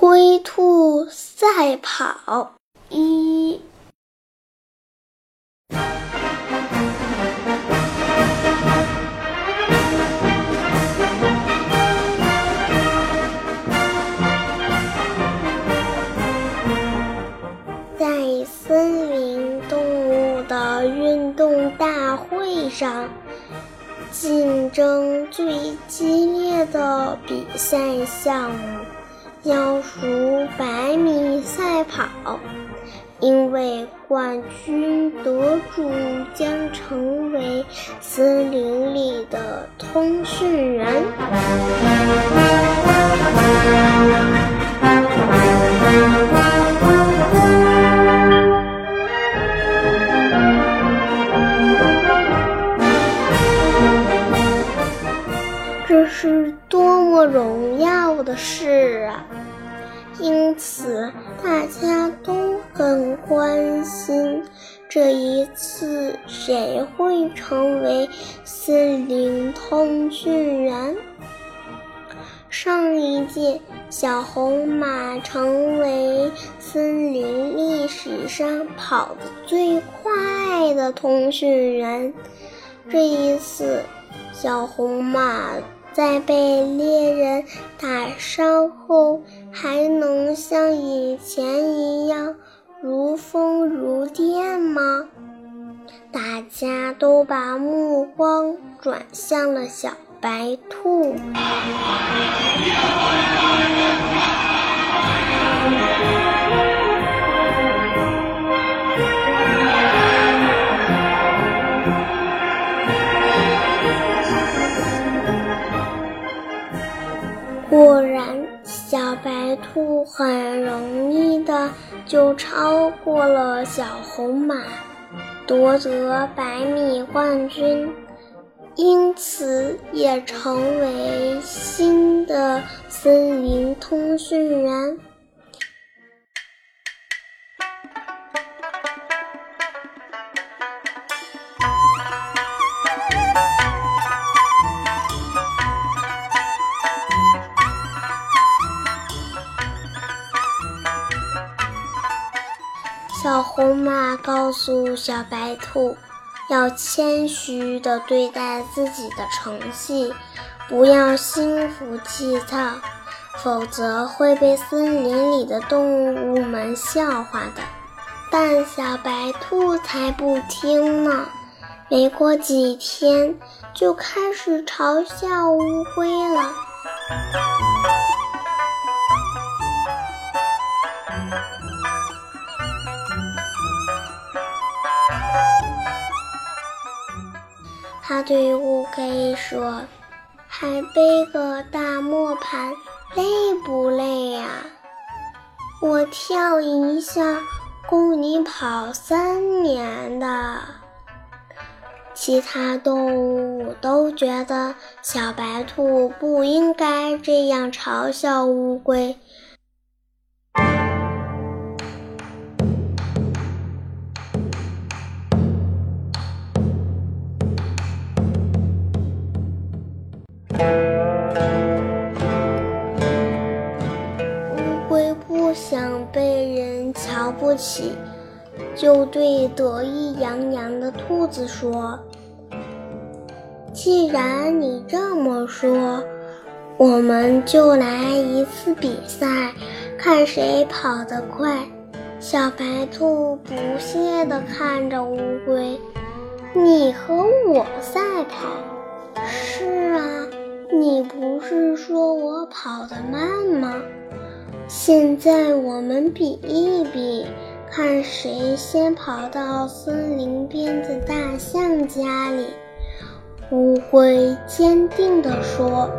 龟兔赛跑一。在森林动物的运动大会上，竞争最激烈的比赛项目要数百米赛跑，因为冠军得主将成为森林里的通讯员。这是多么荣耀的事啊！因此，大家都很关心这一次谁会成为森林通讯员。上一届，小红马成为森林历史上跑得最快的通讯员。这一次，小红马。在被猎人打伤后，还能像以前一样如风如电吗？大家都把目光转向了小白兔。很容易的就超过了小红马，夺得百米冠军，因此也成为新的森林通讯员。红马告诉小白兔，要谦虚地对待自己的成绩，不要心浮气躁，否则会被森林里的动物们笑话的。但小白兔才不听呢，没过几天就开始嘲笑乌龟了。他对乌龟说：“还背个大磨盘，累不累呀？我跳一下够你跑三年的。”其他动物都觉得小白兔不应该这样嘲笑乌龟。不想被人瞧不起，就对得意洋洋的兔子说：“既然你这么说，我们就来一次比赛，看谁跑得快。”小白兔不屑地看着乌龟：“你和我赛跑？是啊。”你不是说我跑得慢吗？现在我们比一比，看谁先跑到森林边的大象家里。乌龟坚定地说。